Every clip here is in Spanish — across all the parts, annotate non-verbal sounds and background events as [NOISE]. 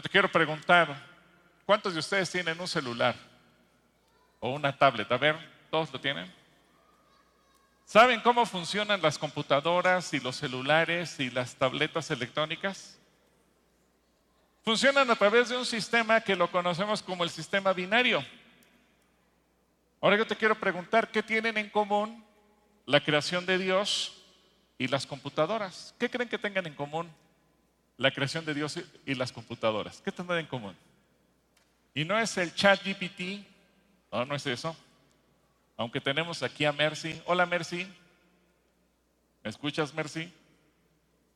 Yo te quiero preguntar, ¿cuántos de ustedes tienen un celular o una tablet? A ver, ¿todos lo tienen? ¿Saben cómo funcionan las computadoras y los celulares y las tabletas electrónicas? Funcionan a través de un sistema que lo conocemos como el sistema binario. Ahora yo te quiero preguntar, ¿qué tienen en común la creación de Dios y las computadoras? ¿Qué creen que tengan en común la creación de Dios y las computadoras? ¿Qué tendrán en común? Y no es el chat GPT, no, no es eso. Aunque tenemos aquí a Mercy. Hola Mercy. ¿Me escuchas Mercy?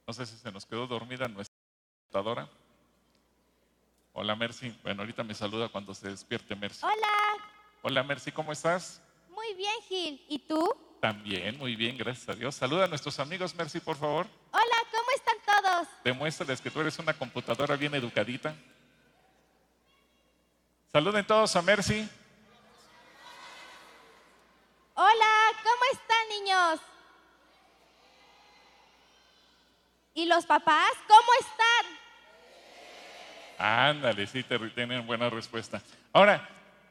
No sé si se nos quedó dormida nuestra computadora. Hola Mercy. Bueno, ahorita me saluda cuando se despierte Mercy. Hola. Hola Mercy, ¿cómo estás? Muy bien, Gil. ¿Y tú? También, muy bien, gracias a Dios. Saluda a nuestros amigos Mercy, por favor. Hola, ¿cómo están todos? Demuéstrales que tú eres una computadora bien educadita. Saluden todos a Mercy. Hola, ¿cómo están niños? ¿Y los papás? ¿Cómo están? Ándale, sí, te tienen buena respuesta. Ahora,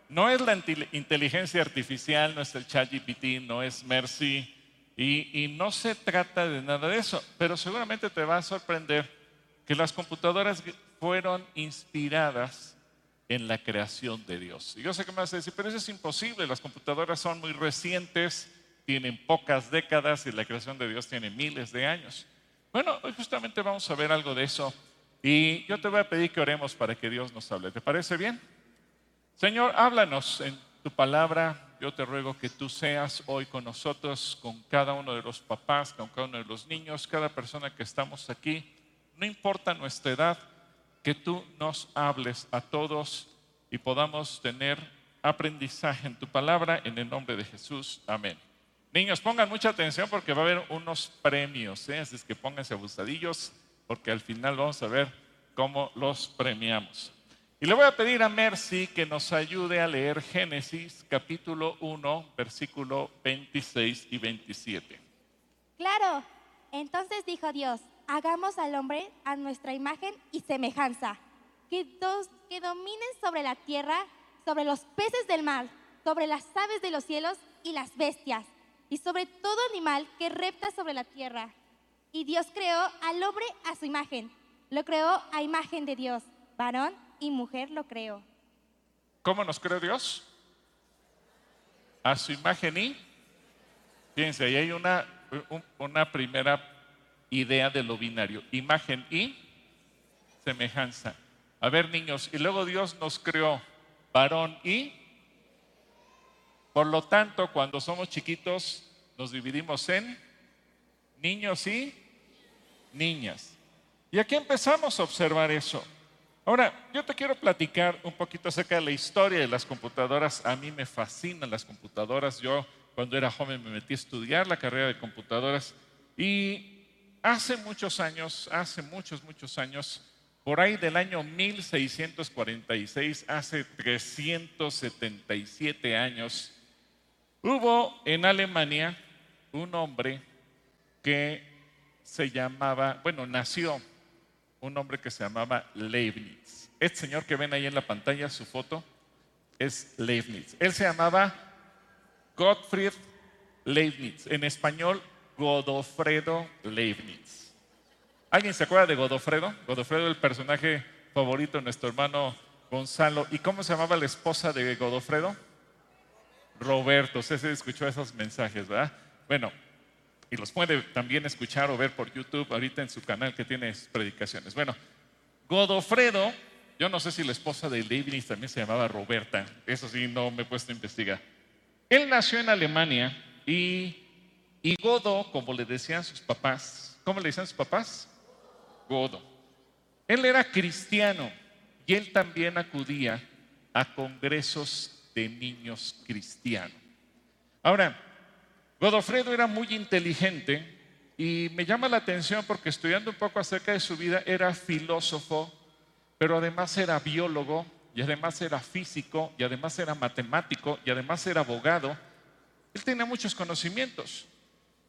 no es la inteligencia artificial, no es el ChatGPT, no es Mercy, y, no se trata de nada de eso, pero seguramente te va a sorprender que las computadoras fueron inspiradas en la creación de Dios. Y yo sé que me vas a decir, pero eso es imposible, las computadoras son muy recientes, tienen pocas décadas y la creación de Dios tiene miles de años. Bueno, hoy justamente vamos a ver algo de eso y yo te voy a pedir que oremos para que Dios nos hable. ¿Te parece bien? Señor, háblanos en tu palabra. Yo te ruego que tú seas hoy con nosotros, con cada uno de los papás, con cada uno de los niños, cada persona que estamos aquí. No importa nuestra edad, que tú nos hables a todos y podamos tener aprendizaje en tu palabra en el nombre de Jesús. Amén. Niños, pongan mucha atención porque va a haber unos premios, ¿eh? así es que pónganse abusadillos porque al final vamos a ver cómo los premiamos. Y le voy a pedir a Mercy que nos ayude a leer Génesis capítulo 1, versículo 26 y 27. Claro. Entonces dijo Dios, hagamos al hombre a nuestra imagen y semejanza, que, dos, que dominen sobre la tierra, sobre los peces del mar, sobre las aves de los cielos y las bestias, y sobre todo animal que repta sobre la tierra. Y Dios creó al hombre a su imagen. Lo creó a imagen de Dios. Varón y mujer lo creó. ¿Cómo nos creó Dios? A su imagen y... Fíjense, ahí hay una, una primera idea de lo binario. Imagen y semejanza. A ver, niños, y luego Dios nos creó varón y... Por lo tanto, cuando somos chiquitos, nos dividimos en niños y niñas. Y aquí empezamos a observar eso. Ahora, yo te quiero platicar un poquito acerca de la historia de las computadoras. A mí me fascinan las computadoras. Yo cuando era joven me metí a estudiar la carrera de computadoras y hace muchos años, hace muchos, muchos años, por ahí del año 1646, hace 377 años, hubo en Alemania un hombre que se llamaba, bueno, nació un hombre que se llamaba Leibniz. Este señor que ven ahí en la pantalla, su foto, es Leibniz. Él se llamaba Gottfried Leibniz. En español, Godofredo Leibniz. ¿Alguien se acuerda de Godofredo? Godofredo, el personaje favorito de nuestro hermano Gonzalo. ¿Y cómo se llamaba la esposa de Godofredo? Roberto. Se escuchó esos mensajes, ¿verdad? Bueno, y los puede también escuchar o ver por YouTube ahorita en su canal que tiene predicaciones. Bueno, Godofredo, yo no sé si la esposa de Leibniz también se llamaba Roberta, eso sí no me he puesto a investigar. Él nació en Alemania y, y Godo, como le decían sus papás, ¿cómo le decían sus papás? Godo. Él era cristiano y él también acudía a congresos de niños cristianos. Ahora, Godofredo era muy inteligente y me llama la atención porque estudiando un poco acerca de su vida, era filósofo, pero además era biólogo, y además era físico, y además era matemático, y además era abogado. Él tenía muchos conocimientos.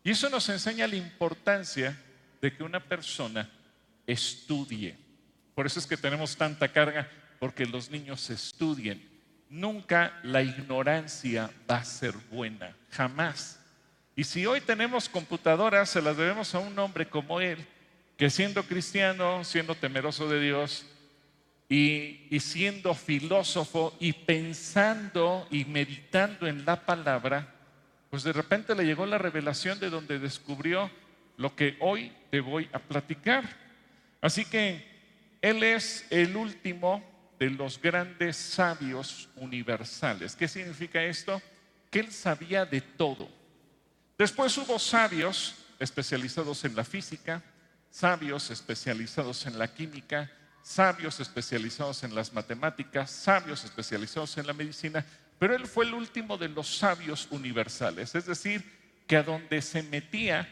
Y eso nos enseña la importancia de que una persona estudie. Por eso es que tenemos tanta carga, porque los niños estudien. Nunca la ignorancia va a ser buena, jamás. Y si hoy tenemos computadoras, se las debemos a un hombre como él, que siendo cristiano, siendo temeroso de Dios y, y, siendo filósofo y pensando y meditando en la palabra, pues de repente le llegó la revelación de donde descubrió lo que hoy te voy a platicar. Así que él es el último de los grandes sabios universales. ¿Qué significa esto? Que él sabía de todo. Después hubo sabios especializados en la física, sabios especializados en la química, sabios especializados en las matemáticas, sabios especializados en la medicina, pero él fue el último de los sabios universales, es decir, que a donde se metía,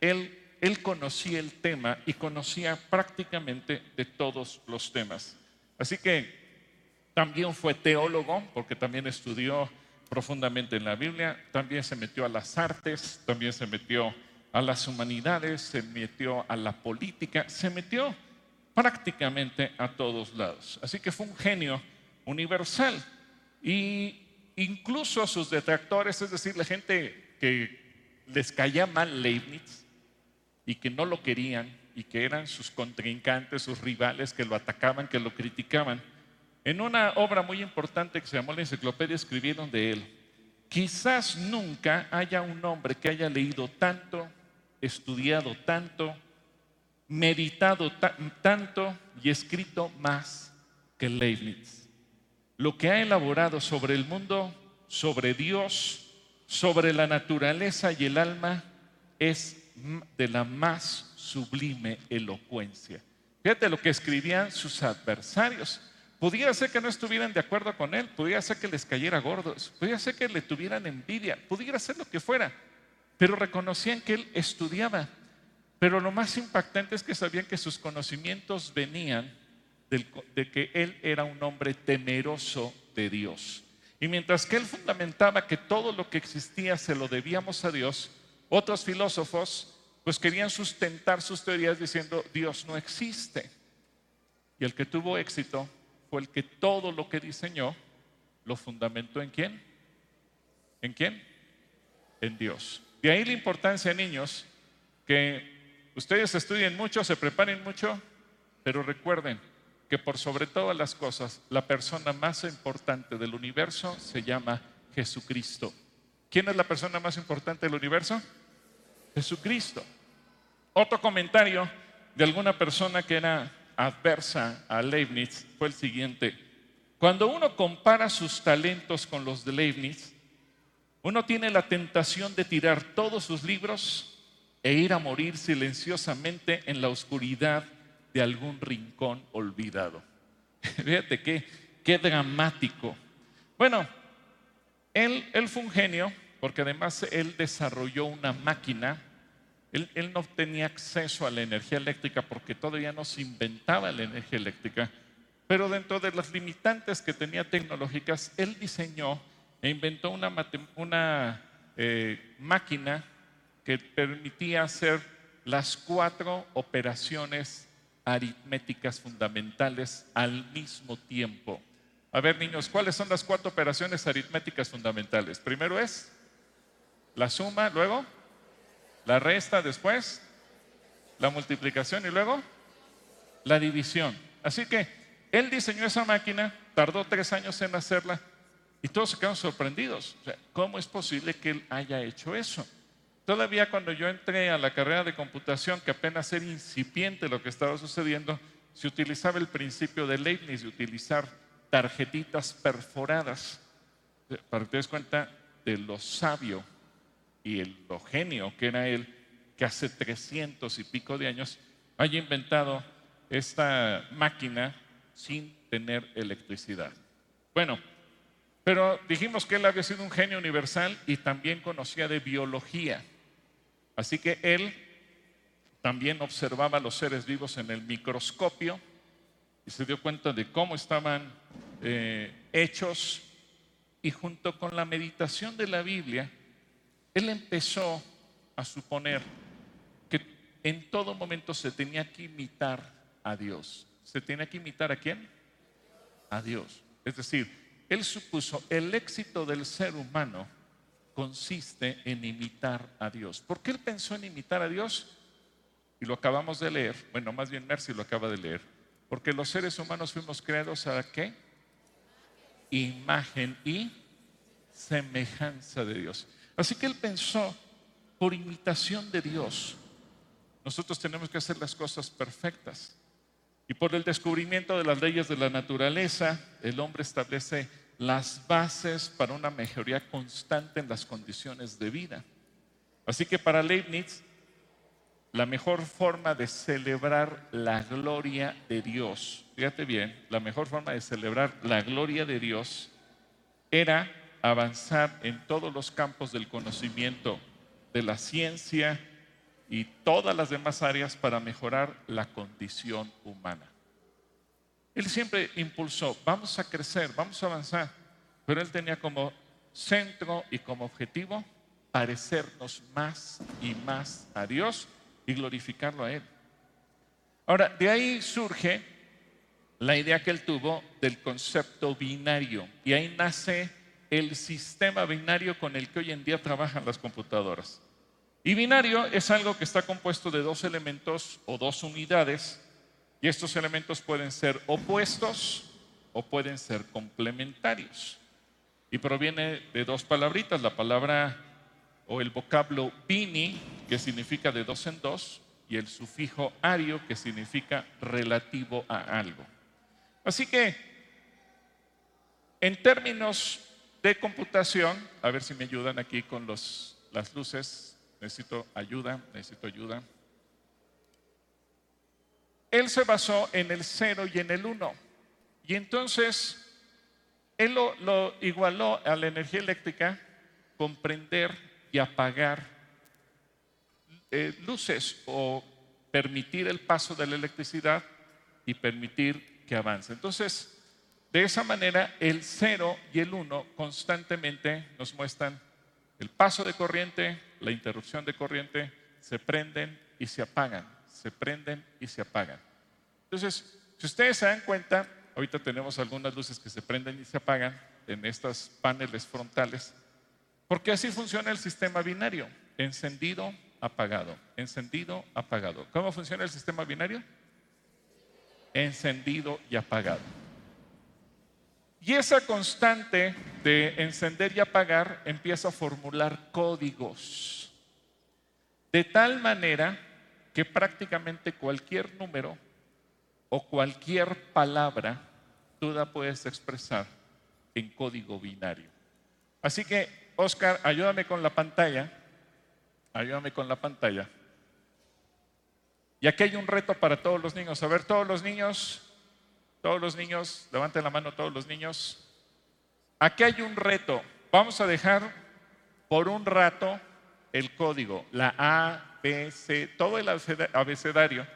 él, él conocía el tema y conocía prácticamente de todos los temas. Así que también fue teólogo, porque también estudió profundamente en la Biblia, también se metió a las artes, también se metió a las humanidades, se metió a la política, se metió prácticamente a todos lados. Así que fue un genio universal. Y incluso sus detractores, es decir, la gente que les caía mal Leibniz y que no lo querían y que eran sus contrincantes, sus rivales, que lo atacaban, que lo criticaban, en una obra muy importante que se llamó la Enciclopedia escribieron de él, quizás nunca haya un hombre que haya leído tanto, estudiado tanto, meditado tanto y escrito más que Leibniz. Lo que ha elaborado sobre el mundo, sobre Dios, sobre la naturaleza y el alma es de la más sublime elocuencia. Fíjate lo que escribían sus adversarios. Pudiera ser que no estuvieran de acuerdo con él, pudiera ser que les cayera gordos, pudiera ser que le tuvieran envidia, pudiera ser lo que fuera, pero reconocían que él estudiaba. Pero lo más impactante es que sabían que sus conocimientos venían de que él era un hombre temeroso de Dios. Y mientras que él fundamentaba que todo lo que existía se lo debíamos a Dios, otros filósofos pues querían sustentar sus teorías diciendo Dios no existe. Y el que tuvo éxito el que todo lo que diseñó lo fundamentó en quién? ¿En quién? En Dios. De ahí la importancia, niños, que ustedes estudien mucho, se preparen mucho, pero recuerden que por sobre todas las cosas, la persona más importante del universo se llama Jesucristo. ¿Quién es la persona más importante del universo? Jesucristo. Otro comentario de alguna persona que era adversa a Leibniz fue el siguiente. Cuando uno compara sus talentos con los de Leibniz, uno tiene la tentación de tirar todos sus libros e ir a morir silenciosamente en la oscuridad de algún rincón olvidado. [LAUGHS] Fíjate qué, qué dramático. Bueno, él, él fue un genio porque además él desarrolló una máquina él, no tenía acceso a la energía eléctrica porque todavía no se inventaba la energía eléctrica, pero dentro de las limitantes que tenía tecnológicas, él diseñó e inventó una, eh, máquina que permitía hacer las cuatro operaciones aritméticas fundamentales al mismo tiempo. A ver, niños, ¿cuáles son las cuatro operaciones aritméticas fundamentales? Primero es la suma, luego la resta después, la multiplicación y luego la división. Así que él diseñó esa máquina, tardó tres años en hacerla y todos se quedaron sorprendidos. ¿Cómo es posible que él haya hecho eso? Todavía cuando yo entré a la carrera de computación, que apenas era incipiente lo que estaba sucediendo, se utilizaba el principio de Leibniz de utilizar tarjetitas perforadas. Para que te des cuenta de lo sabio y el, genio que era él, que hace 300 y pico de años haya inventado esta máquina sin tener electricidad. Bueno, pero dijimos que él había sido un genio universal y también conocía de biología. Así que él también observaba los seres vivos en el microscopio y se dio cuenta de cómo estaban eh, hechos y junto con la meditación de la Biblia, él empezó a suponer que en todo momento se tenía que imitar a Dios. se tiene que imitar a quién? A Dios. Es decir, él supuso el éxito del ser humano consiste en imitar a Dios. ¿Por qué él pensó en imitar a Dios? Y lo acabamos de leer. Bueno, más bien Mercy lo acaba de leer. Porque los seres humanos fuimos creados a qué? Imagen y semejanza de Dios. Así que él pensó, por imitación de Dios, nosotros tenemos que hacer las cosas perfectas. Y por el descubrimiento de las leyes de la naturaleza, el hombre establece las bases para una mejoría constante en las condiciones de vida. Así que para Leibniz, la mejor forma de celebrar la gloria de Dios, fíjate bien, la mejor forma de celebrar la gloria de Dios era avanzar en todos los campos del conocimiento, de la ciencia y todas las demás áreas para mejorar la condición humana. Él siempre impulsó, vamos a crecer, vamos a avanzar, pero él tenía como centro y como objetivo parecernos más y más a Dios y glorificarlo a Él. Ahora, de ahí surge la idea que él tuvo del concepto binario y ahí nace el sistema binario con el que hoy en día trabajan las computadoras. Y binario es algo que está compuesto de dos elementos o dos unidades y estos elementos pueden ser opuestos o pueden ser complementarios. Y proviene de dos palabritas, la palabra o el vocablo bini, que significa de dos en dos, y el sufijo ario, que significa relativo a algo. Así que, en términos de computación, a ver si me ayudan aquí con los, las luces, necesito ayuda, necesito ayuda. Él se basó en el cero y en el uno. Y entonces, él lo, igualó a la energía eléctrica comprender y apagar eh, luces o permitir el paso de la electricidad y permitir que avance. Entonces, de esa manera, el cero y el uno constantemente nos muestran el paso de corriente, la interrupción de corriente, se prenden y se apagan, se prenden y se apagan. Entonces, si ustedes se dan cuenta, ahorita tenemos algunas luces que se prenden y se apagan en estos paneles frontales, porque así funciona el sistema binario, encendido, apagado, encendido, apagado. ¿Cómo funciona el sistema binario? Encendido y apagado. Y esa constante de encender y apagar empieza a formular códigos. De tal manera que prácticamente cualquier número o cualquier palabra tú la puedes expresar en código binario. Así que, Oscar, ayúdame con la pantalla. Ayúdame con la pantalla. Y aquí hay un reto para todos los niños. A ver, todos los niños, todos los niños, levanten la mano todos los niños. Aquí hay un reto. Vamos a dejar por un rato el código, la A, B, C, todo el abecedario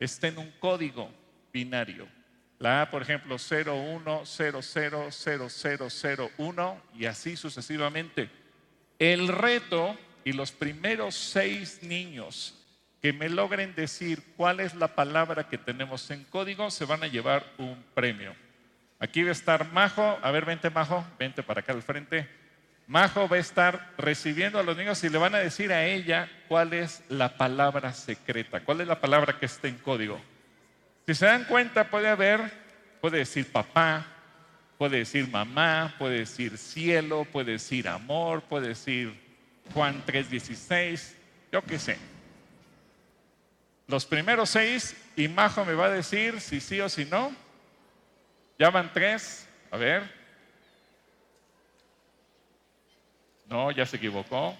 está en un código binario. La A, por ejemplo, 01000001 y así sucesivamente. El reto y los primeros seis niños que me logren decir cuál es la palabra que tenemos en código se van a llevar un premio. Aquí va a estar Majo, a ver, vente Majo, vente para acá al frente. Majo va a estar recibiendo a los niños y le van a decir a ella cuál es la palabra secreta, cuál es la palabra que está en código. Si se dan cuenta, puede haber, puede decir papá, puede decir mamá, puede decir cielo, puede decir amor, puede decir Juan 3:16, yo qué sé. Los primeros seis, y Majo me va a decir si sí o si no. Ya van tres, a ver. No, ya se equivocó.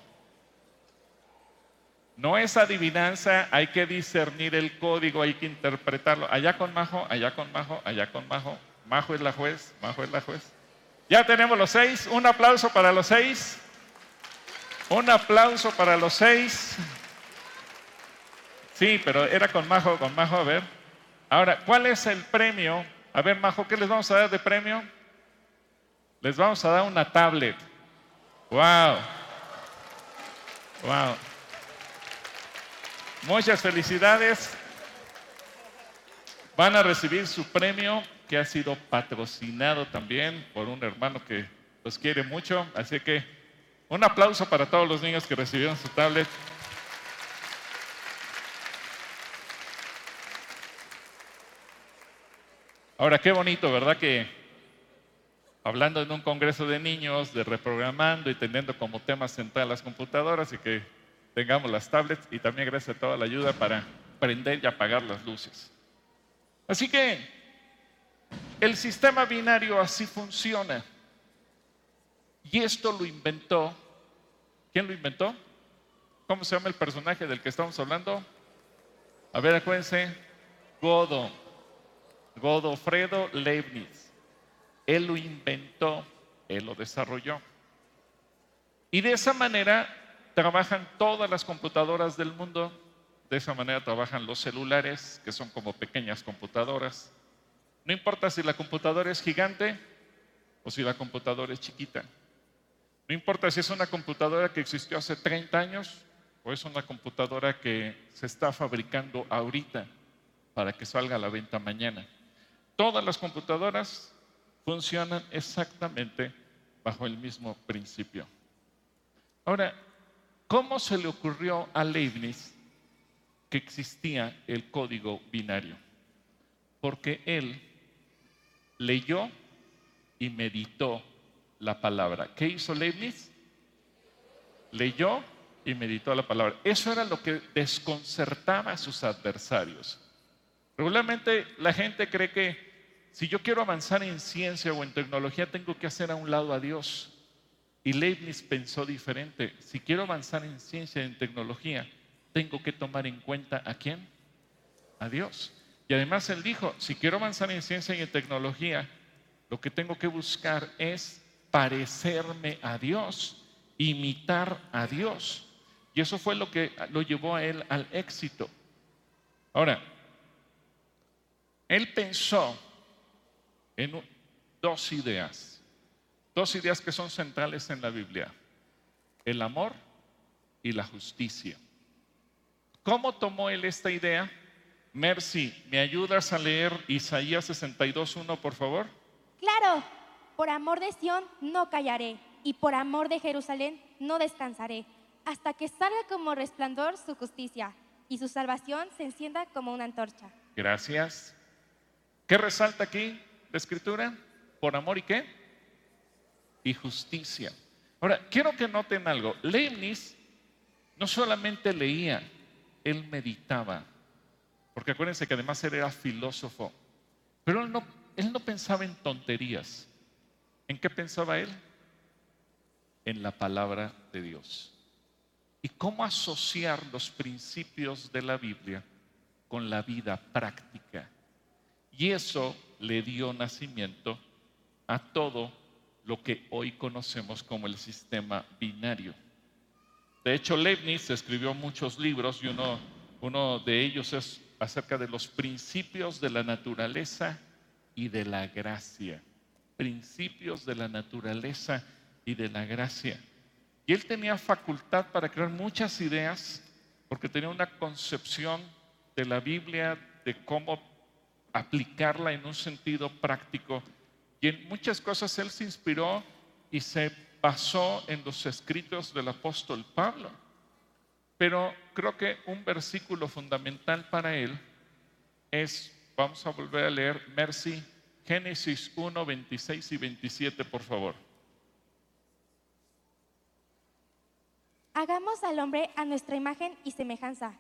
No es adivinanza, hay que discernir el código, hay que interpretarlo. Allá con Majo, allá con Majo, allá con Majo. Majo es la juez, Majo es la juez. Ya tenemos los seis. Un aplauso para los seis. Un aplauso para los seis. Sí, pero era con Majo, con Majo, a ver. Ahora, ¿cuál es el premio? A ver, Majo, ¿qué les vamos a dar de premio? Les vamos a dar una tablet. Wow. Wow. Muchas felicidades. van a recibir su premio que ha sido patrocinado también por un hermano que los quiere mucho. Así que un aplauso para todos los niños que recibieron su tablet. Ahora, qué bonito, ¿verdad? Que hablando en un congreso de niños, de reprogramando y teniendo como tema central las computadoras y que tengamos las tablets y también gracias a toda la ayuda para prender y apagar las luces. Así que el sistema binario así funciona. Y esto lo inventó. ¿Quién lo inventó? ¿Cómo se llama el personaje del que estamos hablando? A ver, acuérdense. Godo. Godofredo Leibniz. Él lo inventó, él lo desarrolló. Y de esa manera trabajan todas las computadoras del mundo. De esa manera trabajan los celulares, que son como pequeñas computadoras. No importa si la computadora es gigante o si la computadora es chiquita. No importa si es una computadora que existió hace 30 años o es una computadora que se está fabricando ahorita para que salga a la venta mañana. Todas las computadoras funcionan exactamente bajo el mismo principio. Ahora, ¿cómo se le ocurrió a Leibniz que existía el código binario? Porque él leyó y meditó la palabra. ¿Qué hizo Leibniz? Leyó y meditó la palabra. Eso era lo que desconcertaba a sus adversarios. Regularmente la gente cree que si yo quiero avanzar en ciencia o en tecnología, tengo que hacer a un lado a Dios. Y Leibniz pensó diferente. Si quiero avanzar en ciencia y en tecnología, tengo que tomar en cuenta a quién? A Dios. Y además él dijo, si quiero avanzar en ciencia y en tecnología, lo que tengo que buscar es parecerme a Dios, imitar a Dios. Y eso fue lo que lo llevó a él al éxito. Ahora, él pensó en dos ideas, dos ideas que son centrales en la Biblia, el amor y la justicia. ¿Cómo tomó él esta idea? Mercy, ¿me ayudas a leer Isaías 62.1, por favor? Claro, por amor de Sión no callaré, y por amor de Jerusalén no descansaré, hasta que salga como resplandor su justicia, y su salvación se encienda como una antorcha. Gracias. ¿Qué resalta aquí? Escritura? ¿Por amor y qué? Y justicia. Ahora, quiero que noten algo. Leibniz no solamente leía, él meditaba. Porque acuérdense que además él era filósofo. Pero él no, él no pensaba en tonterías. ¿En qué pensaba él? En la palabra de Dios. Y cómo asociar los principios de la Biblia con la vida práctica. Y eso le dio nacimiento a todo lo que hoy conocemos como el sistema binario. De hecho, Leibniz escribió muchos libros y uno, de ellos es acerca de los principios de la naturaleza y de la gracia. Principios de la naturaleza y de la gracia. Y él tenía facultad para crear muchas ideas porque tenía una concepción de la Biblia, de cómo aplicarla en un sentido práctico. Y en muchas cosas él se inspiró y se basó en los escritos del apóstol Pablo. Pero creo que un versículo fundamental para él es, vamos a volver a leer, Mercy, Génesis 1, 26 y 27, por favor. Hagamos al hombre a nuestra imagen y semejanza,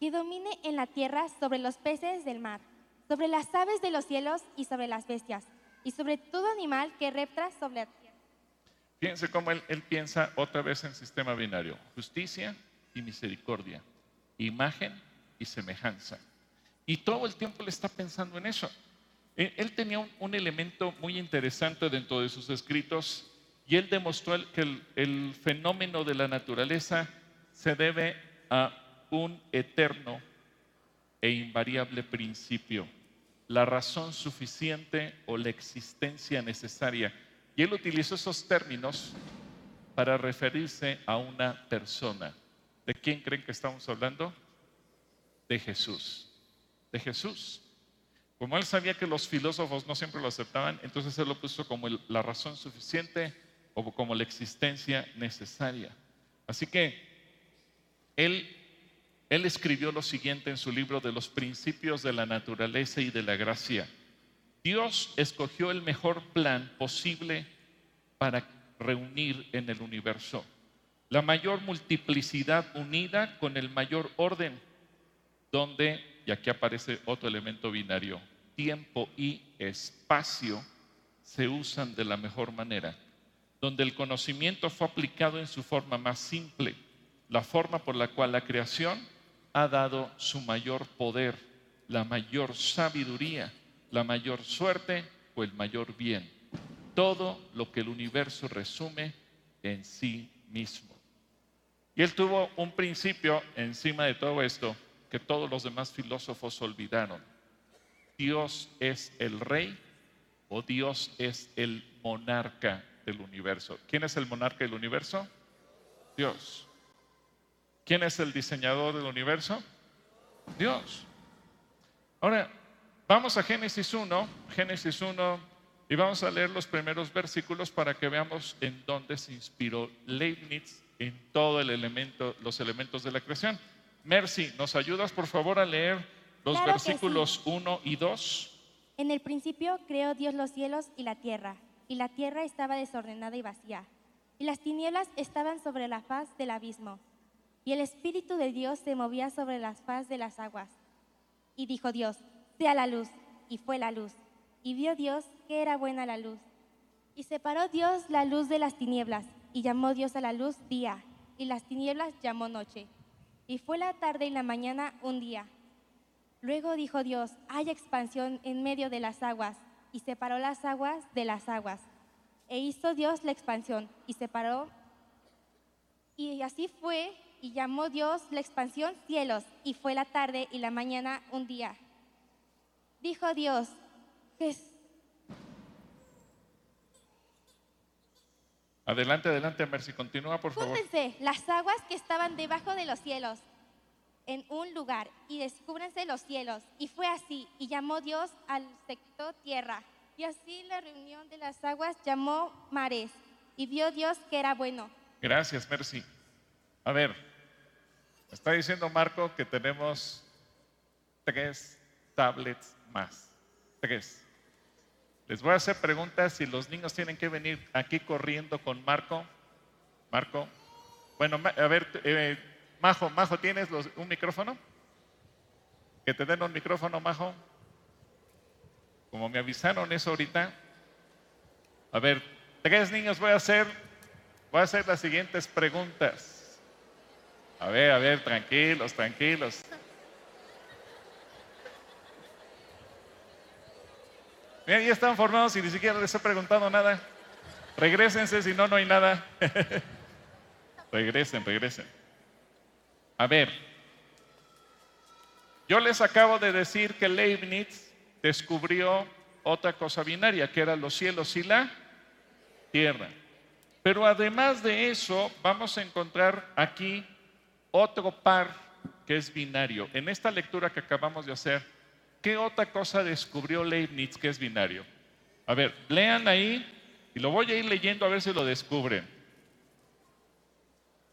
que domine en la tierra sobre los peces del mar sobre las aves de los cielos y sobre las bestias, y sobre todo animal que repta sobre la tierra. Fíjense cómo él, él piensa otra vez en sistema binario, justicia y misericordia, imagen y semejanza. Y todo el tiempo le está pensando en eso. Él, tenía un, elemento muy interesante dentro de sus escritos y él demostró que el fenómeno de la naturaleza se debe a un eterno e invariable principio la razón suficiente o la existencia necesaria. Y él utilizó esos términos para referirse a una persona. ¿De quién creen que estamos hablando? De Jesús. De Jesús. Como él sabía que los filósofos no siempre lo aceptaban, entonces él lo puso como la razón suficiente o como la existencia necesaria. Así que él, él escribió lo siguiente en su libro de los principios de la naturaleza y de la gracia. Dios escogió el mejor plan posible para reunir en el universo la mayor multiplicidad unida con el mayor orden, donde, y aquí aparece otro elemento binario, tiempo y espacio se usan de la mejor manera, donde el conocimiento fue aplicado en su forma más simple, la forma por la cual la creación ha dado su mayor poder, la mayor sabiduría, la mayor suerte o el mayor bien. Todo lo que el universo resume en sí mismo. Y él tuvo un principio encima de todo esto que todos los demás filósofos olvidaron. Dios es el rey o Dios es el monarca del universo. ¿Quién es el monarca del universo? Dios. ¿Quién es el diseñador del universo? Dios. Ahora, Vamos a Génesis 1, Génesis 1, y vamos a leer los primeros versículos para que veamos en dónde se inspiró Leibniz en todo el elemento, los elementos de la creación. Mercy, ¿nos ayudas por favor a leer los versículos 1 y 2? En el principio creó Dios los cielos y la tierra, y la tierra estaba desordenada y vacía, y las tinieblas estaban sobre la faz del abismo, y el Espíritu de Dios se movía sobre la faz de las aguas. Y dijo Dios, sea la luz. Y fue la luz. Y vio Dios que era buena la luz. Y separó Dios la luz de las tinieblas, y llamó Dios a la luz día, y las tinieblas llamó noche. Y fue la tarde y la mañana un día. Luego dijo Dios, hay expansión en medio de las aguas, y separó las aguas de las aguas. E hizo Dios la expansión, y separó. Y así fue, y llamó Dios la expansión cielos, y fue la tarde y la mañana un día. Dijo Dios, Adelante, adelante, Mercy, continúa por favor. Júntense las aguas que estaban debajo de los cielos en un lugar y descúbrense los cielos. Y fue así, y llamó Dios al sector tierra. Y así la reunión de las aguas llamó mares. Y vio Dios que era bueno. Gracias, Mercy. A ver, está diciendo Marco que tenemos tres tablets más. Tres. Les voy a hacer preguntas si los niños tienen que venir aquí corriendo con Marco. Marco. Bueno, a ver, eh, Majo, Majo, ¿tienes un micrófono? Que te den un micrófono, Majo. Como me avisaron eso ahorita. A ver, tres niños voy a hacer, voy a hacer las siguientes preguntas. A ver, a ver, tranquilos, tranquilos. ya están formados y ni siquiera les he preguntado nada. Regrésense, si no, no hay nada. [LAUGHS] regresen, regresen. A ver, yo les acabo de decir que Leibniz descubrió otra cosa binaria, que eran los cielos y la tierra. Pero además de eso, vamos a encontrar aquí otro par que es binario. En esta lectura que acabamos de hacer, ¿Qué otra cosa descubrió Leibniz que es binario? A ver, lean ahí y lo voy a ir leyendo a ver si lo descubren.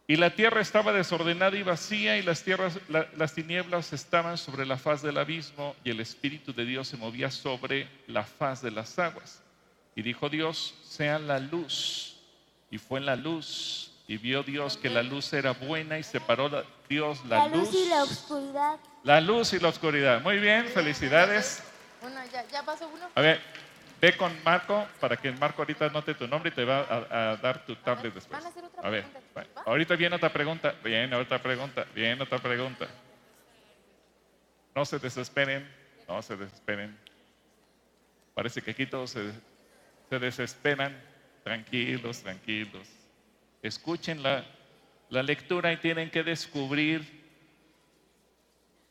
Y la tierra estaba desordenada y vacía y las, tierras, las tinieblas estaban sobre la faz del abismo y el Espíritu de Dios se movía sobre la faz de las aguas. Y dijo Dios, sea la luz. Y fue la luz. Y vio Dios que la luz era buena y separó Dios la, luz, y la oscuridad. La luz y la oscuridad. Muy bien, felicidades. ya, pasó uno. A ver, ve con Marco para que Marco ahorita note tu nombre y te va a, dar tu tablet después. Van a, hacer otra a ver, ahorita viene otra pregunta, viene otra pregunta, viene otra pregunta. No se desesperen, no se desesperen. Parece que aquí todos se, se desesperan. Tranquilos, tranquilos. Escuchen la, la lectura y tienen que descubrir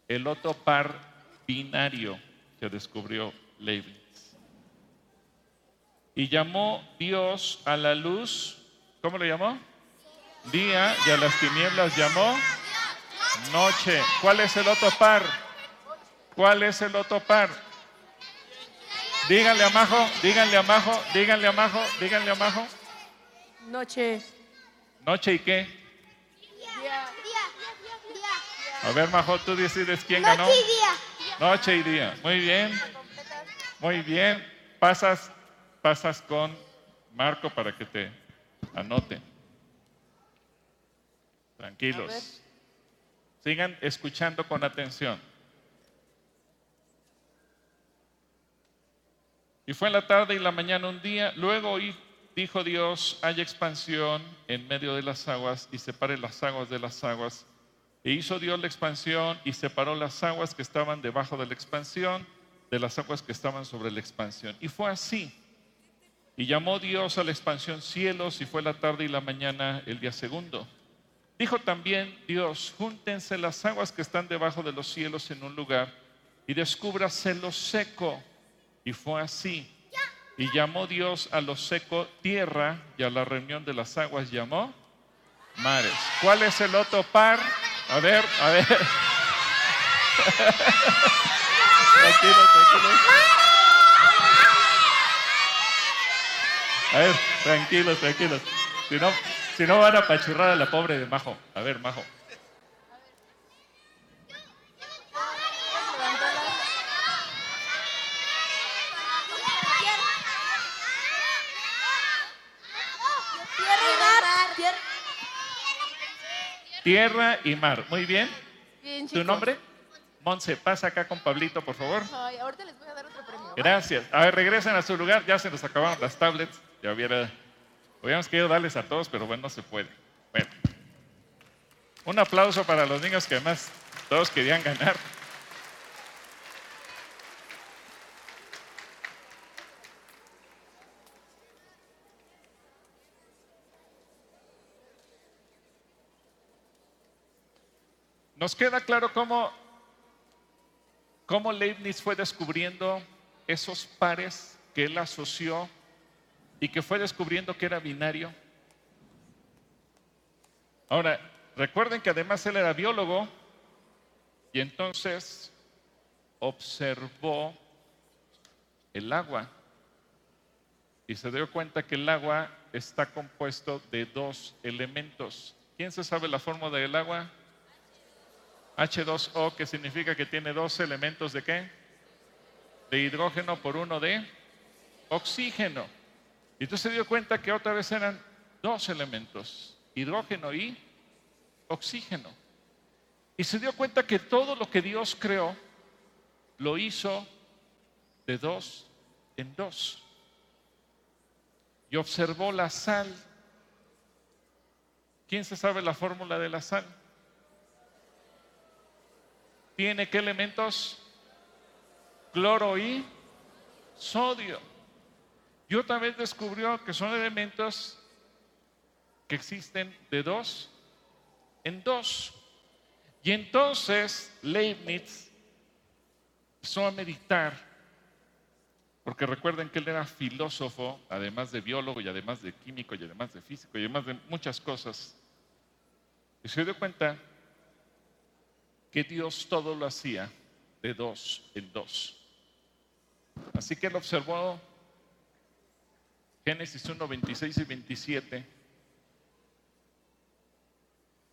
el otro par binario que descubrió Leibniz. Y llamó Dios a la luz, ¿cómo le llamó? Día y a las tinieblas llamó noche. ¿Cuál es el otro par? ¿Cuál es el otro par? Díganle a Majo, díganle a Majo, díganle a Majo, díganle a Majo. Noche. ¿Noche y qué? Día. A ver, Majo, tú decides quién ganó. Noche y día. Noche y día. Muy bien. Muy bien. Pasas, pasas con Marco para que te anote. A ver. Tranquilos. Sigan escuchando con atención. Y fue en la tarde y la mañana un día. Luego oí- dijo Dios, hay expansión en medio de las aguas y separe las aguas de las aguas. E hizo Dios la expansión y separó las aguas que estaban debajo de la expansión de las aguas que estaban sobre la expansión. Y fue así. Y llamó Dios a la expansión cielos y fue la tarde y la mañana el día segundo. Dijo también Dios, júntense las aguas que están debajo de los cielos en un lugar y descúbrase lo seco. Y fue así. Y llamó Dios a lo seco tierra y a la reunión de las aguas llamó mares. ¿Cuál es el otro par? A ver, a ver. tranquilo, tranquilo. A ver, tranquilos, tranquilos. Si no, si no van a apachurrar a la pobre de Majo. A ver, Majo. Tierra y mar. Tierra. Tierra y mar. Muy bien. Bien, ¿Tu nombre? Monse, pasa acá con Pablito, por favor. Ay, ahorita les voy a dar otro premio. Gracias. A ver, regresen a su lugar. Ya se nos acabaron las tablets. Ya hubiera. Hubiéramos querido darles a todos, pero bueno, no se puede. Bueno. Un aplauso para los niños que además todos querían ganar. Nos queda claro cómo cómo Leibniz fue descubriendo esos pares que él asoció y que fue descubriendo que era binario. Ahora, recuerden que además él era biólogo y entonces observó el agua y se dio cuenta que el agua está compuesto de dos elementos. ¿Quién se sabe la fórmula del agua? H2O, que significa que tiene dos elementos de qué? De hidrógeno por uno de oxígeno. Y entonces se dio cuenta que otra vez eran dos elementos, hidrógeno y oxígeno. Y se dio cuenta que todo lo que Dios creó lo hizo de dos en dos. Y observó la sal. ¿Quién se sabe la fórmula de la sal? ¿Tiene qué elementos? Cloro y sodio. Y otra vez descubrió que son elementos que existen de dos en dos. Y entonces Leibniz empezó a meditar, porque recuerden que él era filósofo, además de biólogo y además de químico y además de físico y además de muchas cosas. Y se dio cuenta que Dios todo lo hacía de dos en dos. Así que él observó Génesis 1, 26 y 27.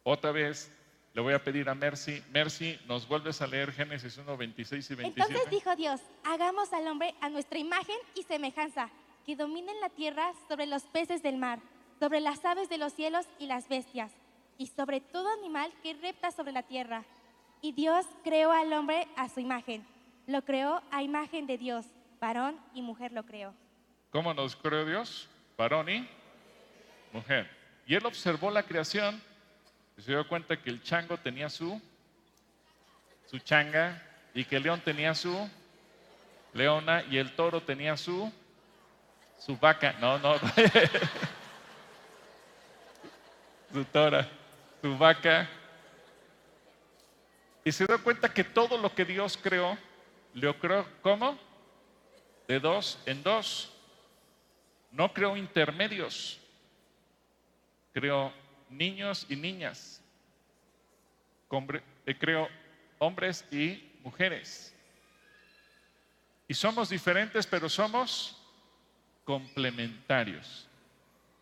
Otra vez le voy a pedir a Mercy, Mercy, ¿nos vuelves a leer Génesis 1, 26 y 27? Entonces dijo Dios, hagamos al hombre a nuestra imagen y semejanza, que dominen la tierra sobre los peces del mar, sobre las aves de los cielos y las bestias, y sobre todo animal que repta sobre la tierra. Y Dios creó al hombre a su imagen. Lo creó a imagen de Dios, varón y mujer lo creó. ¿Cómo nos creó Dios? Varón y mujer. Y él observó la creación y se dio cuenta que el chango tenía su, su changa y que el león tenía su leona y el toro tenía su, su vaca. No, no. [LAUGHS] su tora, su vaca. Y se dio cuenta que todo lo que Dios creó, lo creó ¿cómo? De dos en dos. No creó intermedios. Creó niños y niñas. Eh, Creó hombres y mujeres. Y somos diferentes, pero somos complementarios.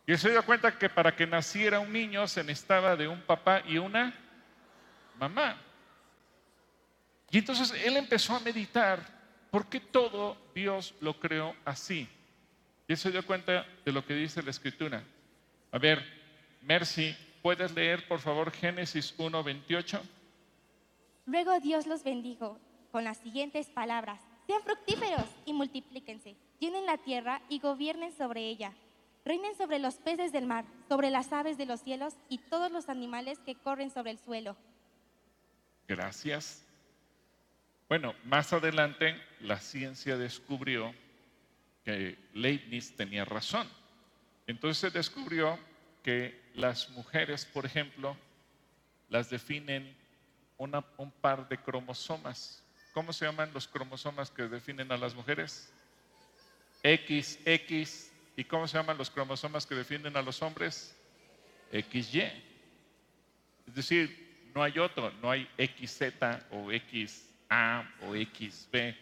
Y se dio cuenta que para que naciera un niño se necesitaba de un papá y una mamá. Y entonces él empezó a meditar por qué todo Dios lo creó así. Y se dio cuenta de lo que dice la escritura. A ver, Mercy, ¿puedes leer por favor Génesis 1.28? Luego Dios los bendijo con las siguientes palabras. Sean fructíferos y multiplíquense. Llenen la tierra y gobiernen sobre ella. Reinen sobre los peces del mar, sobre las aves de los cielos y todos los animales que corren sobre el suelo. Gracias. Bueno, más adelante la ciencia descubrió que Leibniz tenía razón. Entonces descubrió que las mujeres, por ejemplo, las definen un par de cromosomas. ¿Cómo se llaman los cromosomas que definen a las mujeres? XX. ¿Y cómo se llaman los cromosomas que definen a los hombres? XY. Es decir, no hay otro, no hay XZ o XA o XB.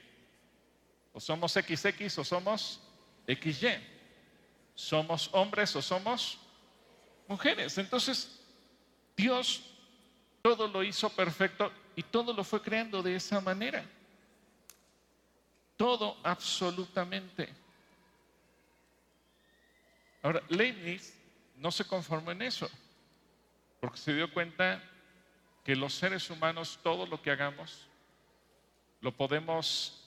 O somos XX o somos XY. Somos hombres o somos mujeres. Entonces, Dios todo lo hizo perfecto y todo lo fue creando de esa manera. Todo absolutamente. Ahora, Leibniz no se conformó en eso, porque se dio cuenta que los seres humanos, todo lo que hagamos, lo podemos,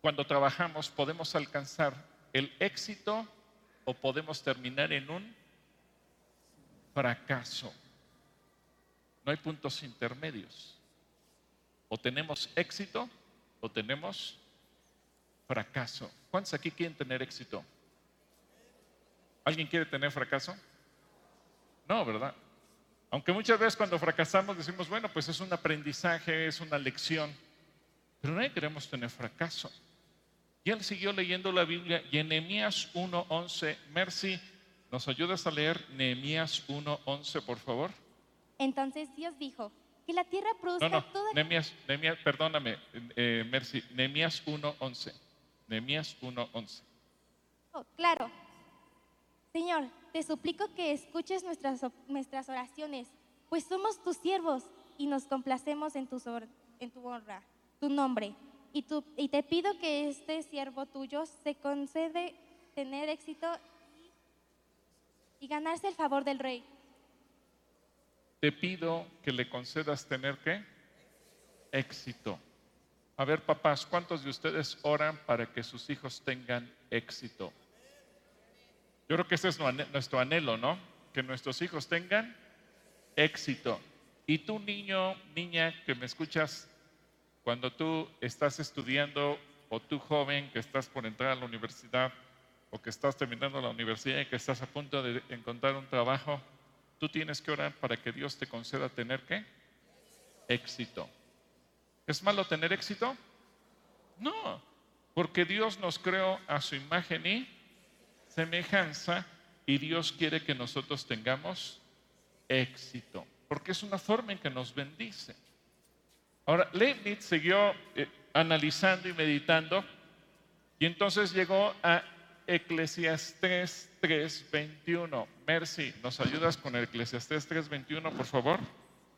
cuando trabajamos, podemos alcanzar el éxito o podemos terminar en un fracaso. No hay puntos intermedios. O tenemos éxito o tenemos fracaso. ¿Cuántos aquí quieren tener éxito? ¿Alguien quiere tener fracaso? No, ¿verdad? Aunque muchas veces cuando fracasamos decimos, bueno, pues es un aprendizaje, es una lección, pero no queremos tener fracaso. Y él siguió leyendo la Biblia y en Nehemías 1.11, Mercy, ¿nos ayudas a leer Nehemías 1.11, por favor? Entonces Dios dijo, que la tierra produzca no, no, toda... Nehemías, Nehemías, perdóname, eh, Mercy, Nehemías 1.11. Nehemías 1.11. Oh, claro. Señor, te suplico que escuches nuestras, nuestras oraciones, pues somos tus siervos y nos complacemos en tu, en tu honra, tu nombre. Y, tu, y te pido que este siervo tuyo se concede tener éxito y ganarse el favor del rey te pido que le concedas tener qué? Éxito. A ver, papás, ¿cuántos de ustedes oran para que sus hijos tengan éxito? Yo creo que ese es nuestro anhelo, ¿no? Que nuestros hijos tengan éxito. Y tú, niño, niña, que me escuchas, cuando tú estás estudiando o tú, joven, que estás por entrar a la universidad o que estás terminando la universidad y que estás a punto de encontrar un trabajo, Tú tienes que orar para que Dios te conceda tener qué? Éxito. ¿Es malo tener éxito? No, porque Dios nos creó a su imagen y semejanza y Dios quiere que nosotros tengamos éxito, porque es una forma en que nos bendice. Ahora, Leibniz siguió eh, analizando y meditando y entonces llegó a Eclesiastés 3:21. Mercy, ¿nos ayudas con Eclesiastés 3:21, por favor?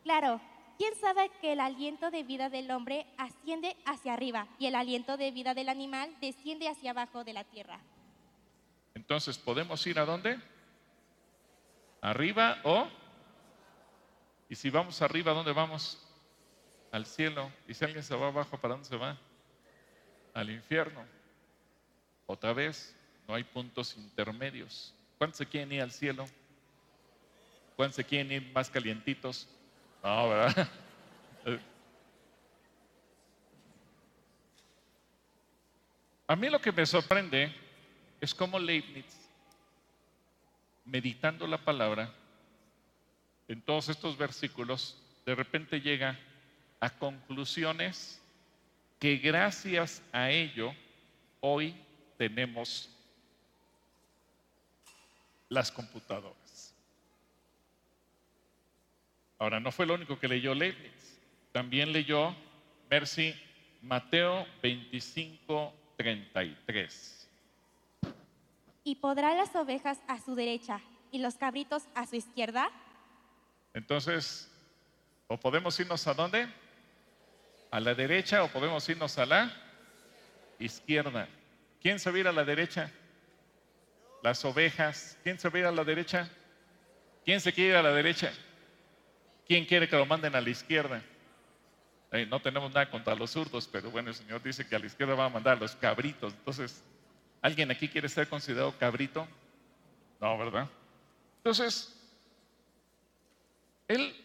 Claro. ¿Quién sabe que el aliento de vida del hombre asciende hacia arriba y el aliento de vida del animal desciende hacia abajo de la tierra? Entonces, ¿podemos ir a dónde? ¿Arriba o? Y si vamos arriba, ¿a dónde vamos? Al cielo. Y si alguien se va abajo, ¿para dónde se va? Al infierno. Otra vez, no hay puntos intermedios. ¿Cuántos se quieren ir al cielo? ¿Cuántos se quieren ir más calientitos? No, ¿verdad? [LAUGHS] A mí lo que me sorprende es cómo Leibniz, meditando la palabra, en todos estos versículos, de repente llega a conclusiones que gracias a ello hoy tenemos las computadoras. Ahora, no fue lo único que leyó Leibniz. También leyó Mercy Mateo 25, 33. ¿Y podrá las ovejas a su derecha y los cabritos a su izquierda? Entonces, o podemos irnos a dónde? A la derecha o podemos irnos a la izquierda. ¿Quién se va a la derecha? Las ovejas. ¿Quién se va a ir a la derecha? ¿Quién se quiere ir a la derecha? ¿Quién quiere que lo manden a la izquierda? Eh, no tenemos nada contra los zurdos, pero bueno, el Señor dice que a la izquierda va a mandar los cabritos. Entonces, ¿alguien aquí quiere ser considerado cabrito? No, ¿verdad? Entonces, él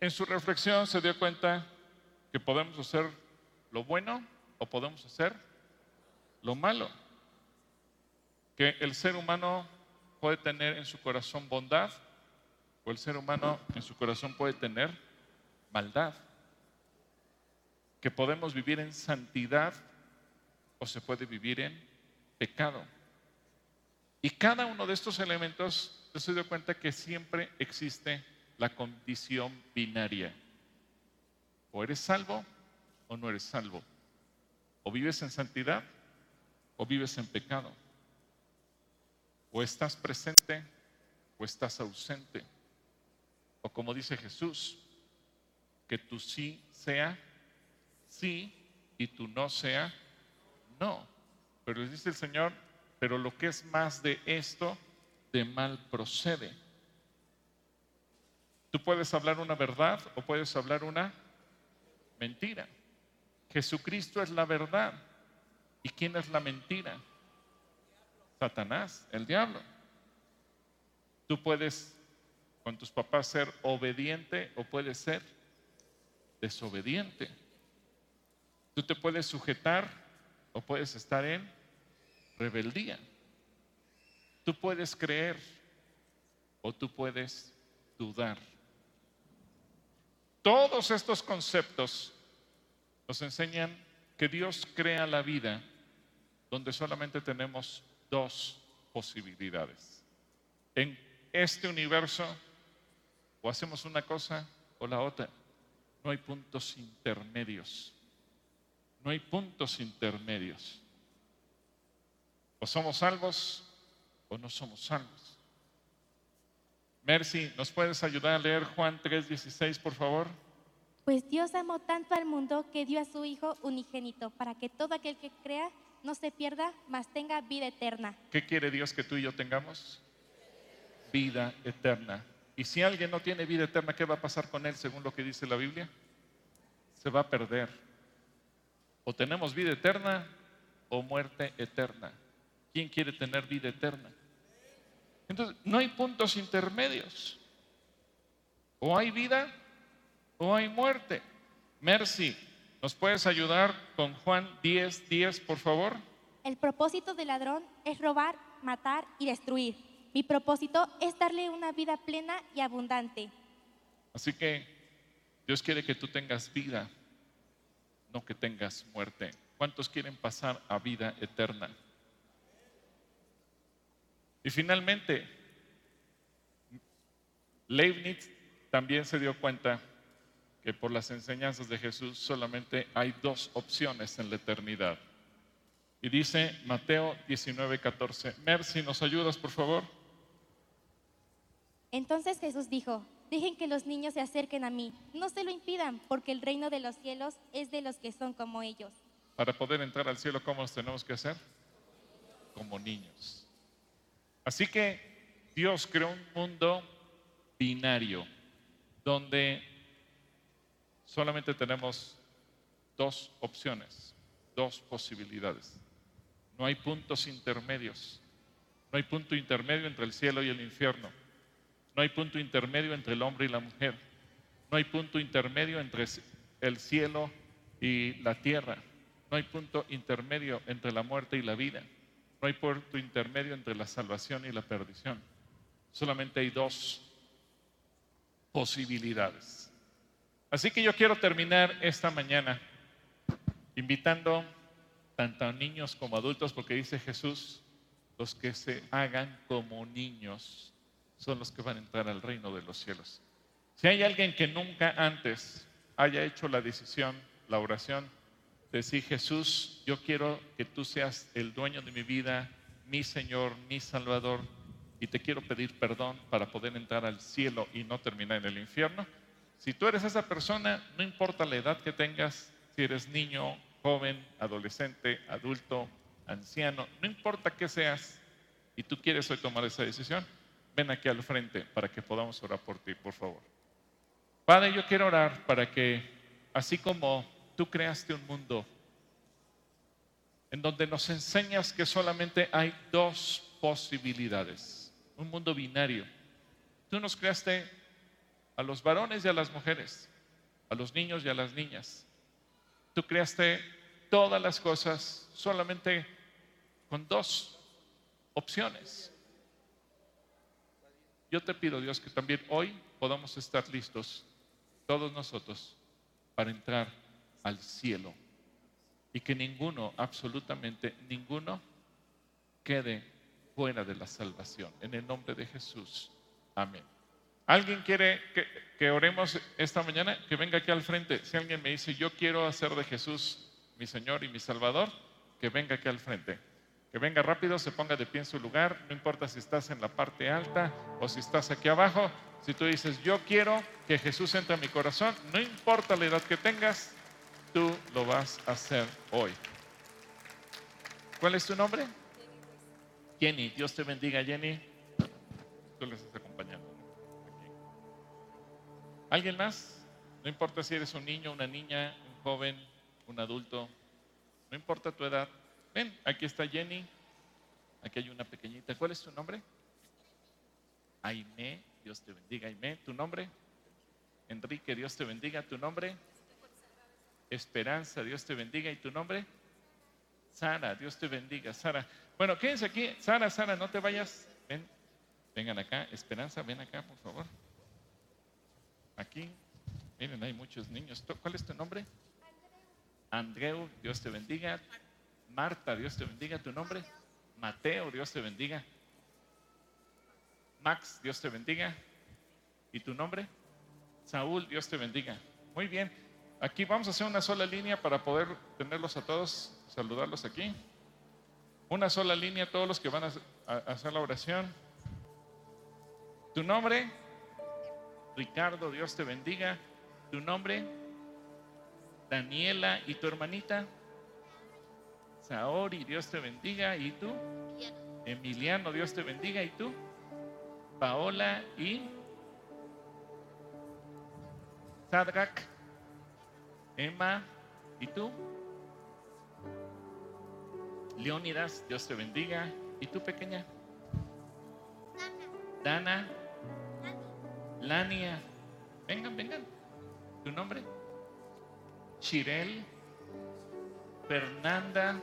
en su reflexión se dio cuenta que podemos hacer lo bueno o podemos hacer lo malo. Que el ser humano puede tener en su corazón bondad o el ser humano en su corazón puede tener maldad. Que podemos vivir en santidad o se puede vivir en pecado. Y cada uno de estos elementos se dio cuenta que siempre existe la condición binaria. O eres salvo o no eres salvo. O vives en santidad o vives en pecado. O estás presente o estás ausente. O como dice Jesús, que tu sí sea sí y tu no sea no. Pero dice el Señor, pero lo que es más de esto, de mal procede. Tú puedes hablar una verdad o puedes hablar una mentira. Jesucristo es la verdad. ¿Y quién es la mentira? Satanás, el diablo. Tú puedes con tus papás ser obediente o puedes ser desobediente. Tú te puedes sujetar o puedes estar en rebeldía. Tú puedes creer o tú puedes dudar. Todos estos conceptos nos enseñan que Dios crea la vida donde solamente tenemos dos posibilidades. En este universo o hacemos una cosa o la otra. No hay puntos intermedios. No hay puntos intermedios. O somos salvos o no somos salvos. Mercy, ¿nos puedes ayudar a leer Juan 3:16, por favor? Pues Dios amó tanto al mundo que dio a su Hijo unigénito para que todo aquel que crea no se pierda, mas tenga vida eterna. ¿Qué quiere Dios que tú y yo tengamos? Vida eterna. Y si alguien no tiene vida eterna, ¿qué va a pasar con él según lo que dice la Biblia? Se va a perder. O tenemos vida eterna o muerte eterna. ¿Quién quiere tener vida eterna? Entonces, no hay puntos intermedios. O hay vida o hay muerte. Mercy, ¿nos puedes ayudar con Juan 10, 10, por favor? El propósito del ladrón es robar, matar y destruir. Mi propósito es darle una vida plena y abundante. Así que Dios quiere que tú tengas vida, no que tengas muerte. ¿Cuántos quieren pasar a vida eterna? Y finalmente, Leibniz también se dio cuenta que por las enseñanzas de Jesús solamente hay dos opciones en la eternidad. Y dice Mateo 19, 14. Mercy, ¿nos ayudas, por favor? Entonces Jesús dijo, dejen que los niños se acerquen a mí, no se lo impidan, porque el reino de los cielos es de los que son como ellos. Para poder entrar al cielo, ¿cómo nos tenemos que hacer? Como niños. Así que Dios creó un mundo binario, donde solamente tenemos dos opciones, dos posibilidades. No hay puntos intermedios. No hay punto intermedio entre el cielo y el infierno. No hay punto intermedio entre el hombre y la mujer. No hay punto intermedio entre el cielo y la tierra. No hay punto intermedio entre la muerte y la vida. No hay punto intermedio entre la salvación y la perdición. Solamente hay dos posibilidades. Así que yo quiero terminar esta mañana invitando tanto a niños como adultos, porque dice Jesús, los que se hagan como niños son los que van a entrar al reino de los cielos. Si hay alguien que nunca antes haya hecho la decisión, la oración Decir, Jesús, yo quiero que tú seas el dueño de mi vida, mi Señor, mi Salvador, y te quiero pedir perdón para poder entrar al cielo y no terminar en el infierno. Si tú eres esa persona, no importa la edad que tengas, si eres niño, joven, adolescente, adulto, anciano, no importa qué seas, y tú quieres hoy tomar esa decisión, ven aquí al frente para que podamos orar por ti, por favor. Padre, yo quiero orar para que, así como tú creaste un mundo en donde nos enseñas que solamente hay dos posibilidades, un mundo binario. Tú nos creaste a los varones y a las mujeres, a los niños y a las niñas. Tú creaste todas las cosas solamente con dos opciones. Yo te pido, Dios, que también hoy podamos estar listos, todos nosotros, para entrar al cielo y que ninguno, absolutamente ninguno, quede fuera de la salvación. En el nombre de Jesús. Amén. ¿Alguien quiere que, que, oremos esta mañana? Que venga aquí al frente. Si alguien me dice, yo quiero hacer de Jesús mi Señor y mi Salvador, que venga aquí al frente. Que venga rápido, se ponga de pie en su lugar, no importa si estás en la parte alta o si estás aquí abajo. Si tú dices, yo quiero que Jesús entre a mi corazón, no importa la edad que tengas, tú lo vas a hacer hoy. ¿Cuál es tu nombre? Jenny. Dios te bendiga, Jenny. Tú les estás acompañando. Aquí. ¿Alguien más? No importa si eres un niño, una niña, un joven, un adulto. No importa tu edad. Ven, aquí está Jenny. Aquí hay una pequeñita. ¿Cuál es tu nombre? Aime. Dios te bendiga, Aime. ¿Tu nombre? Enrique, Dios te bendiga. ¿Tu nombre? Esperanza, Dios te bendiga. ¿Y tu nombre? Sara, Dios te bendiga. Sara. Bueno, quédense aquí. Sara, Sara, no te vayas. Ven, vengan acá. Esperanza, ven acá, por favor. Aquí. Miren, hay muchos niños. ¿Cuál es tu nombre? Andreu, Dios te bendiga. Marta, Dios te bendiga. ¿Tu nombre? Mateo, Dios te bendiga. Max, Dios te bendiga. ¿Y tu nombre? Saúl, Dios te bendiga. Muy bien. Aquí vamos a hacer una sola línea para poder tenerlos a todos, saludarlos aquí. Una sola línea, todos los que van a, hacer la oración. Tu nombre, Ricardo, Dios te bendiga. Tu nombre, Daniela y tu hermanita, Saori, Dios te bendiga. ¿Y tú? Emiliano, Dios te bendiga. ¿Y tú? Paola y Sadrak. Emma, ¿y tú? Leónidas, Dios te bendiga. ¿Y tú, pequeña? Dana. Lania. Vengan, vengan. ¿Tu nombre? Chirel. Fernanda.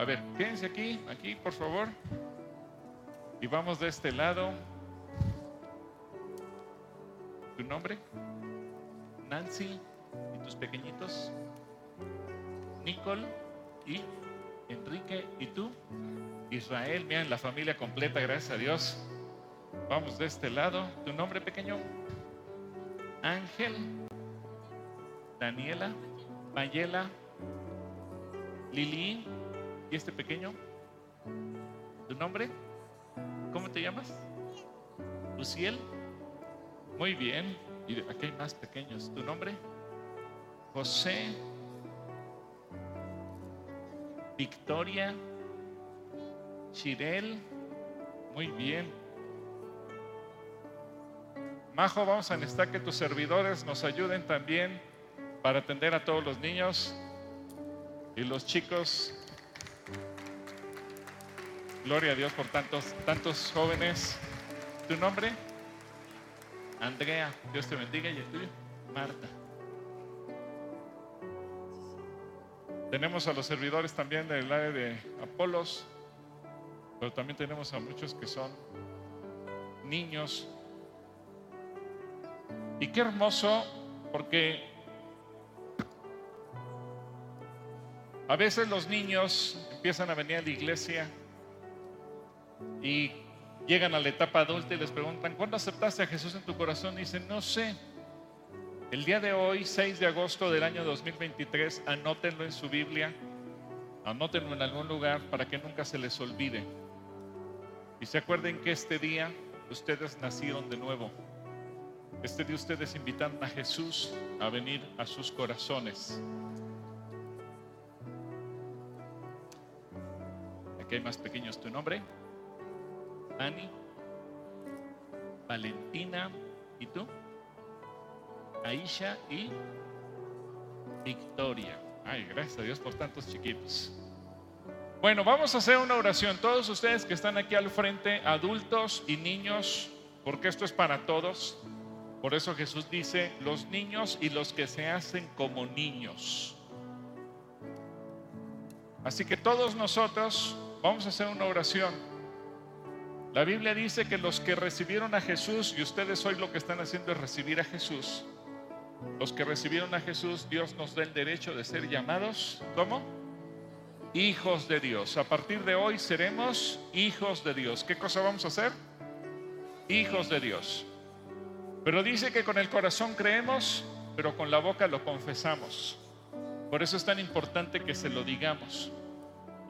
A ver, quédense aquí, aquí, por favor. Y vamos de este lado. ¿Tu nombre? Nancy y tus pequeñitos, Nicole y Enrique y tú, Israel, miren la familia completa, gracias a Dios. Vamos de este lado. ¿Tu nombre pequeño? Ángel, Daniela, Mayela, Lili y este pequeño. ¿Tu nombre? ¿Cómo te llamas? Luciel. Muy bien. Y aquí hay más pequeños. ¿Tu nombre? José, Victoria, Chirel, muy bien. Majo, vamos a necesitar que tus servidores nos ayuden también para atender a todos los niños y los chicos. Gloria a Dios por tantos, tantos jóvenes. ¿Tu nombre? Andrea, Dios te bendiga y el tuyo, Marta. Tenemos a los servidores también del área de Apolos, pero también tenemos a muchos que son niños. Y qué hermoso, porque a veces los niños empiezan a venir a la iglesia y llegan a la etapa adulta y les preguntan, ¿cuándo aceptaste a Jesús en tu corazón? Y dicen, no sé. El día de hoy, 6 de agosto del año 2023, anótenlo en su Biblia, anótenlo en algún lugar para que nunca se les olvide. Y se acuerden que este día ustedes nacieron de nuevo. Este día ustedes invitaron a Jesús a venir a sus corazones. Aquí hay más pequeños. ¿Tu nombre? Ani, Valentina, ¿y tú? Aisha y Victoria. Ay, gracias a Dios por tantos chiquitos. Bueno, vamos a hacer una oración. Todos ustedes que están aquí al frente, adultos y niños, porque esto es para todos. Por eso Jesús dice, los niños y los que se hacen como niños. Así que todos nosotros vamos a hacer una oración. La Biblia dice que los que recibieron a Jesús, y ustedes hoy lo que están haciendo es recibir a Jesús, los que recibieron a Jesús, Dios nos da el derecho de ser llamados, ¿cómo? Hijos de Dios. A partir de hoy seremos hijos de Dios. ¿Qué cosa vamos a hacer? Hijos de Dios. Pero dice que con el corazón creemos, pero con la boca lo confesamos. Por eso es tan importante que se lo digamos.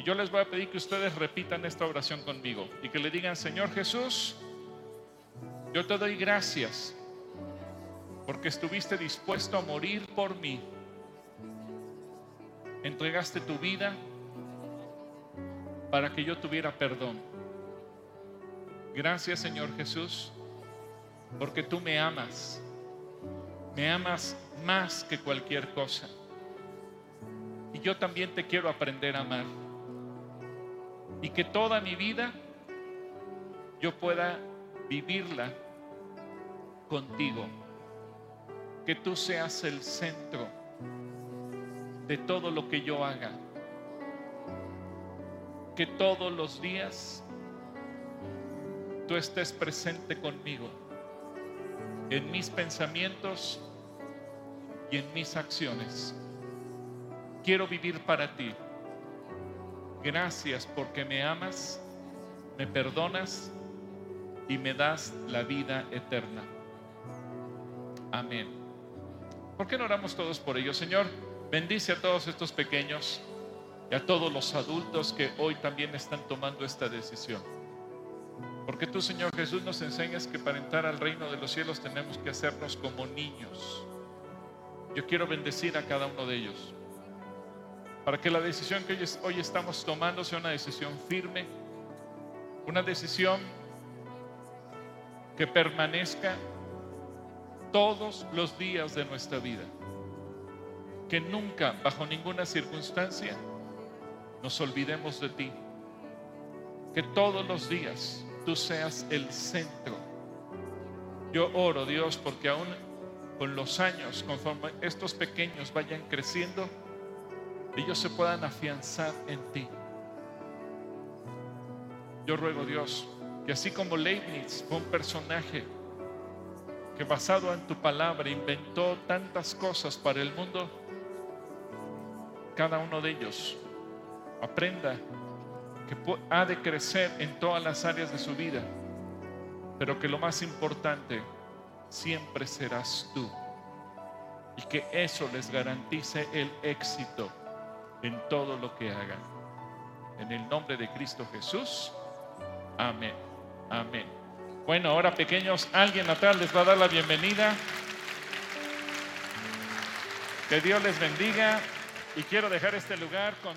Y yo les voy a pedir que ustedes repitan esta oración conmigo y que le digan, Señor Jesús, yo te doy gracias porque estuviste dispuesto a morir por mí. Entregaste tu vida para que yo tuviera perdón. Gracias Señor Jesús, porque tú me amas. Me amas más que cualquier cosa. Y yo también te quiero aprender a amar. Y que toda mi vida yo pueda vivirla contigo que tú seas el centro de todo lo que yo haga. Que todos los días tú estés presente conmigo en mis pensamientos y en mis acciones. Quiero vivir para ti. Gracias porque me amas, me perdonas y me das la vida eterna. Amén. ¿Por qué no oramos todos por ellos? Señor, bendice a todos estos pequeños y a todos los adultos que hoy también están tomando esta decisión. Porque tú, Señor Jesús, nos enseñas que para entrar al reino de los cielos tenemos que hacernos como niños. Yo quiero bendecir a cada uno de ellos. Para que la decisión que hoy estamos tomando sea una decisión firme, una decisión que permanezca todos los días de nuestra vida. Que nunca, bajo ninguna circunstancia, nos olvidemos de ti. Que todos los días tú seas el centro. Yo oro, Dios, porque aún con los años, conforme estos pequeños vayan creciendo, ellos se puedan afianzar en ti. Yo ruego, Dios, que así como Leibniz fue un personaje que basado en tu palabra inventó tantas cosas para el mundo, cada uno de ellos aprenda que ha de crecer en todas las áreas de su vida, pero que lo más importante siempre serás tú y que eso les garantice el éxito en todo lo que hagan. En el nombre de Cristo Jesús. Amén. Amén. Bueno, ahora pequeños, alguien atrás les va a dar la bienvenida. Que Dios les bendiga y quiero dejar este lugar con